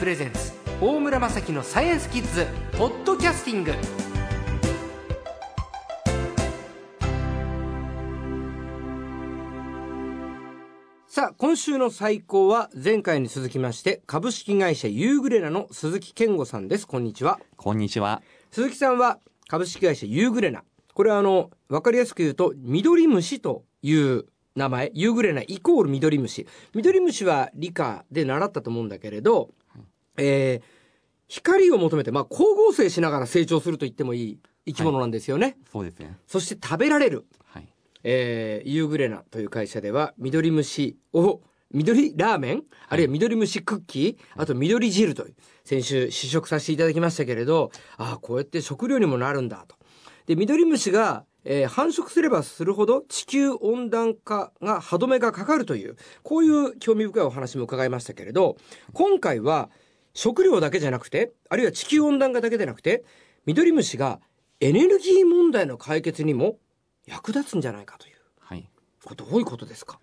プレゼンツ大村雅樹のサイエンスキッズポッドキャスティング。さあ今週の最高は前回に続きまして株式会社ユーグレナの鈴木健吾さんです。こんにちは。こんにちは。鈴木さんは株式会社ユーグレナ。これはあの分かりやすく言うと緑虫という名前。ユーグレナイコール緑虫。緑虫は理科で習ったと思うんだけれど、えー光を求めて、まあ、光合成しながら成長すると言ってもいい生き物なんですよね、そうですね。そして食べられる、はい。えーユーグレナという会社では緑虫を緑ラーメン、あるいは緑虫クッキーあと緑汁という先週試食させていただきましたけれどああこうやって食料にもなるんだと。で緑虫が、えー繁殖すればするほど地球温暖化が歯止めがかかるというこういう興味深いお話も伺いましたけれど今回は食料だけじゃなくてあるいは地球温暖化だけでなくて緑虫がエネルギー問題の解決にも役立つんじゃないかというはい。これどういうことですか？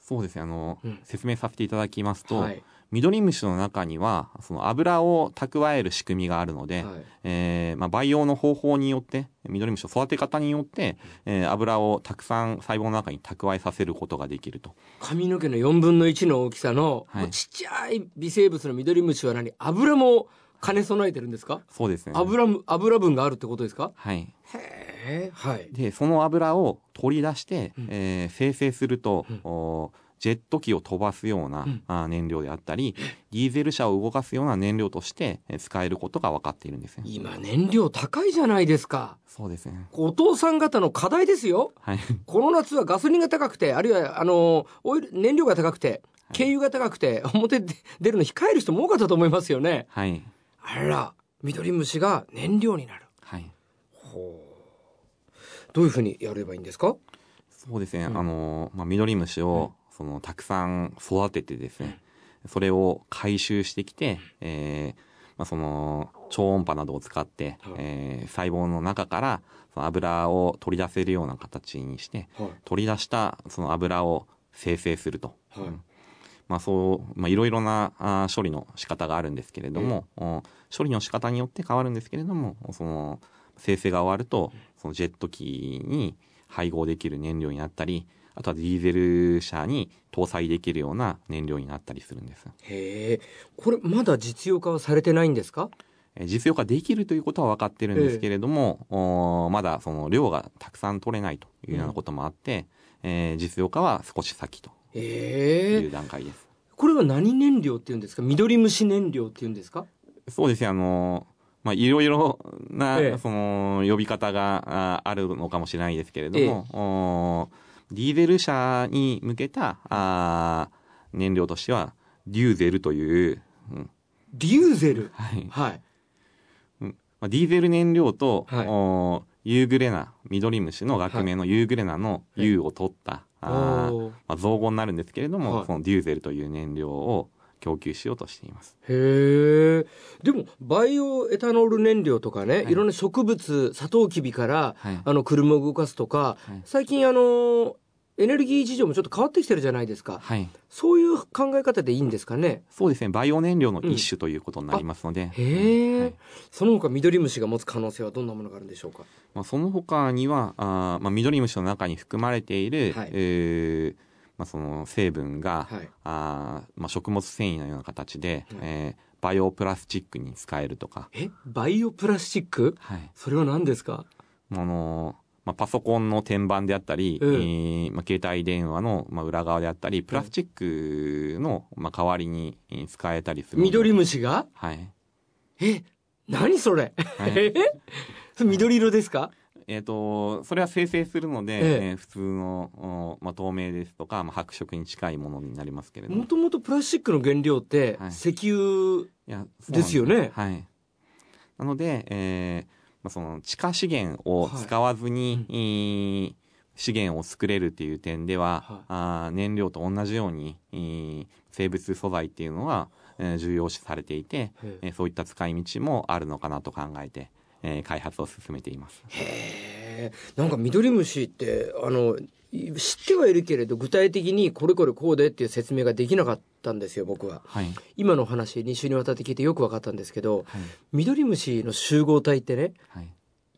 そうですね。あの、うん説明させていただきますと、はい緑虫の中には、その油を蓄える仕組みがあるので、はい。えーまあ、培養の方法によって、緑虫の育て方によって、えー油をたくさん細胞の中に蓄えさせることができると。髪の毛の4分の1の大きさの、はい。ちっちゃい微生物の緑虫は何？油も兼ね備えてるんですか？そうですね。油む油分があるってことですか？はい。へえはい。で、その油を取り出して、うん。えー生成すると、うん。おジェット機を飛ばすような、うんあー燃料であったり、ディーゼル車を動かすような燃料としてえー使えることが分かっているんですね。今燃料高いじゃないですかそうですね。お父さん方の課題ですよはい。この夏はガソリンが高くてあるいはあのオイル燃料が高くて軽油が高くて表で 出るの控える人も多かったと思いますよねはい。あら緑虫が燃料になるはい。どういうふうにやればいいんですか？そうですね。うんあの、まあ、緑虫を、その、たくさん育ててですね、それを回収してきて、えーまあ、その、超音波などを使って、はい。えー細胞の中から、その油を取り出せるような形にして、はい。取り出したその油を生成すると。はい。うん。まあそう、まあいろいろなあー処理の仕方があるんですけれども、お処理の仕方によって変わるんですけれども、その生成が終わると、そのジェット機に配合できる燃料になったり、あとはディーゼル車に搭載できるような燃料になったりするんです。へえ。これまだ実用化はされてないんですか？えー実用化できるということは分かってるんですけれども、おまだその量がたくさん取れないというようなこともあって、えー実用化は少し先という段階です。これは何燃料っていうんですか？緑虫燃料っていうんですか？そうですね、あの、まあ、いろいろな、ええ。その、呼び方がああるのかもしれないですけれども、おディーゼル車に向けた、あー燃料としては、デューゼルという、うん。デューゼル？はい。はい。まあ、ディーゼル燃料と、はい。おユーグレナ、緑虫の学名のユーグレナのはい U を取った、あーおー。まあ、造語になるんですけれども、はい。そのデューゼルという燃料を供給しようとしています。へえでもバイオエタノール燃料とかね、はい。い、ろんな植物サトウキビからはい。あの車を動かすとか、はい。最近あのエネルギー事情もちょっと変わってきてるじゃないですか。はい。そういう考え方でいいんですかね？そうですね。バイオ燃料の一種ということになりますので。へえ、はい。その他緑虫が持つ可能性はどんなものがあるんでしょうか？まあ、その他には、あーまあ、緑虫の中に含まれている、はい。えーまあ、その成分が、はい。あーまあ、食物繊維のような形で、うんえーバイオプラスチックに使えるとか、え？バイオプラスチック？はい。それは何ですか？あのーまあ、パソコンの天板であったり、うん。えーまあ、携帯電話の、まあ、裏側であったり、プラスチックの、まあ、代わりにえー使えたりする。緑虫が？はい。え？何それ、はい。え それ緑色ですか？えっ、と、それは生成するので、ええ。えー普通の、おまあ、透明ですとか、まあ、白色に近いものになりますけれども。もともとプラスチックの原料ってはい。石油、です。よね。はい。なので、えーまあ、その地下資源を使わずに、えー資源を作れるっていう点では、はい。あー燃料と同じように、えー生物素材っていうのは、えー重要視されていて、えーそういった使い道もあるのかなと考えて、えー開発を進めています。へえなんか緑虫ってあの知ってはいるけれど、具体的にこれこれこうでっていう説明ができなかったんですよ、僕は。はい。今のお話、2週にわたって聞いてよく分かったんですけど、はい。ミドリムシの集合体ってね、はい。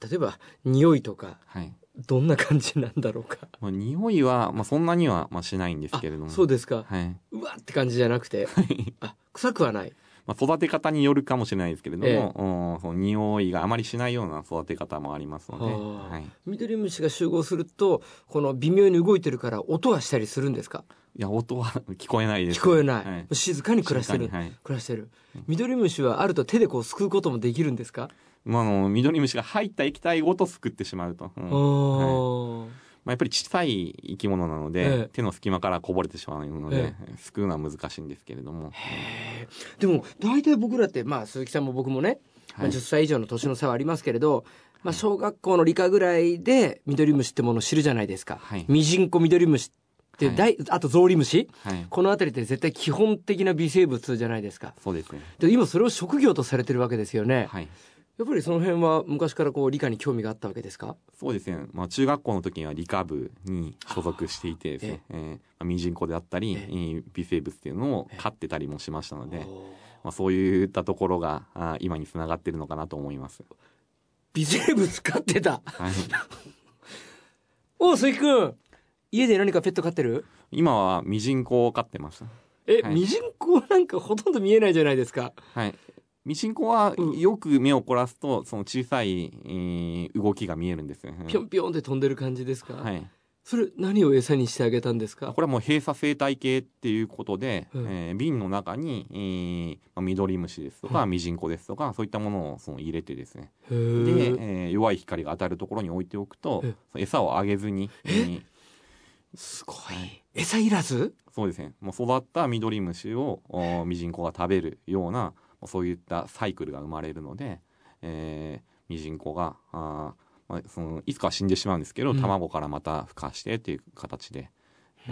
例えば、匂いとか、はい。どんな感じなんだろうか。まあ、匂いは、まあ、そんなには、まあ、しないんですけれども。そうですか。はい。うわって感じじゃなくて、あ、臭くはない。まあ、育て方によるかもしれないですけれども、ええうんその匂いがあまりしないような育て方もありますので、はあはい。ミドリムシが集合すると、この微妙に動いてるから音はしたりするんですか？いや、音は聞こえないです。聞こえない。はい。静かに暮らしてる。はい暮らしてる。ミドリムシはあると手でこうすくうこともできるんですか、まあ、あの、緑虫が入った液体ごとすくってしまうと。うんああまあ、やっぱり小さい生き物なので、ええ。手の隙間からこぼれてしまうので、えすくうのは難しいんですけれども。でも大体僕らってまあ鈴木さんも僕もね、まあ、はい。10歳以上の年の差はありますけれど、まあ、小学校の理科ぐらいでミドリムシってものを知るじゃないですか、はい。ミジンコミドリムシってはい。大、あとゾウリムシ。はい。この辺りって絶対基本的な微生物じゃないですか。そうですね。で今それを職業とされてるわけですよね、はい。やっぱりその辺は昔からこう理科に興味があったわけですか？そうですね。まあ、中学校の時には理科部に所属していてですね、えーまあ、ミジンコであったり、ええー微生物っていうのを飼ってたりもしましたので、まあ、そういったところがあー今につながってるのかなと思います。微生物飼ってた？はい。おう鈴木くん家で何かペット飼ってる？今はミジンコを飼ってます。え、はいミジンコなんかほとんど見えないじゃないですかはい。ミジンコはうん。よく目を凝らすと、その小さい、えー動きが見えるんですよ。ぴょんぴょんって飛んでる感じですか、はい。それ何を餌にしてあげたんですか？これはもう閉鎖生態系っていうことで、うん。えー瓶の中に、えーまあ、ミドリムシですとか、うんミジンコですとかそういったものをその入れてですね。へで、ーえー弱い光が当たるところに置いておくと餌をあげずに、え？ーすごい。餌いらず？そうですね。もう育ったミドリムシをおミジンコが食べるようなそういったサイクルが生まれるので、えーミジンコがあー、まあ、そのいつかは死んでしまうんですけど、うん。卵からまた孵化してっていう形で。え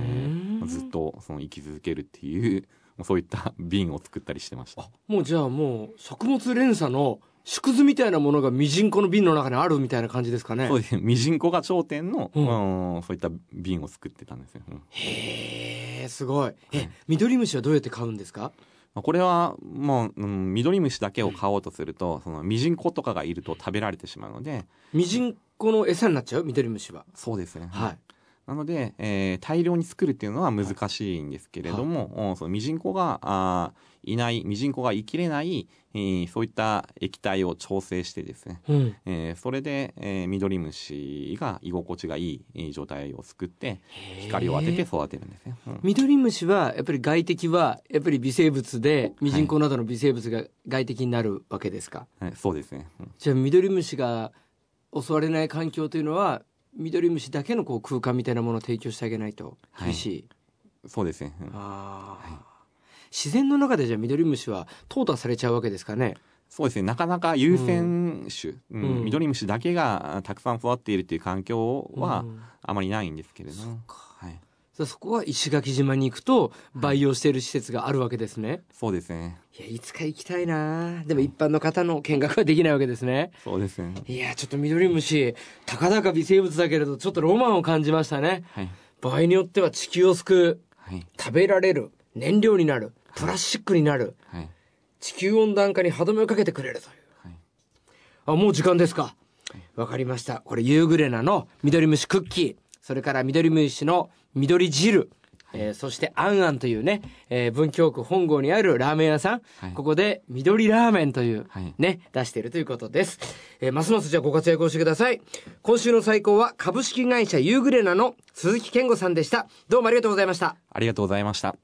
ーうんずっとその生き続けるってい うそういった瓶を作ったりしてました。もうじゃあもう食物連鎖の縮図みたいなものがミジンコの瓶の中にあるみたいな感じですかね。そうですね。ミジンコが頂点の、うん。うんそういった瓶を作ってたんですよ、うん。まへえすごい。えミドリムシはどうやって飼うんですか？あこれはもう、うん、ミドリムシだけを飼おうとするとそのミジンコとかがいると食べられてしまうのでミジンコの餌になっちゃう？ミドリムシは。そうですね、はい。なので、えー大量に作るっていうのは難しいんですけれども、うんそのミジンコがあーいないミジンコが生きれない、えーそういった液体を調整してですねうん。えーそれで、えー、ミドリムシが居心地がいいえー状態を作って光を当てて育てるんですね。うん。ミドリムシはやっぱり外敵はやっぱり微生物でミジンコなどの微生物が外敵になるわけですか、はい、そうですね。うん。じゃあミドリムシが襲われない環境というのはミドリムシだけのこう空間みたいなものを提供してあげないと厳しい、そうですね。うん。ああ、自然の中でじゃあミドリムシは淘汰されちゃうわけですかね？そうですね。なかなか優先種、うんうんミドリムシだけがあたくさん育っているっていう環境はうんあまりないんですけれども。はい、じゃあそこは石垣島に行くと培養している施設があるわけですね、そうですね。いやいつか行きたいなでも一般の方の見学はできないわけですねそうですね。いやちょっとミドリムシたかだか微生物だけれどちょっとロマンを感じましたねはい。場合によっては地球を救うはい。食べられる燃料になるプラスチックになるはい。地球温暖化に歯止めをかけてくれるというはい。あもう時間ですかわかりましたこれユーグレナの緑虫クッキーそれから緑虫の緑汁えーそして、あんあんというね、えー文京区本郷にあるラーメン屋さん、はいここで緑ラーメンという、はいね、出しているということです。えーますますじゃあご活躍をしてください。今週の最高は株式会社ユーグレナの鈴木健吾さんでした。どうもありがとうございました。ありがとうございました。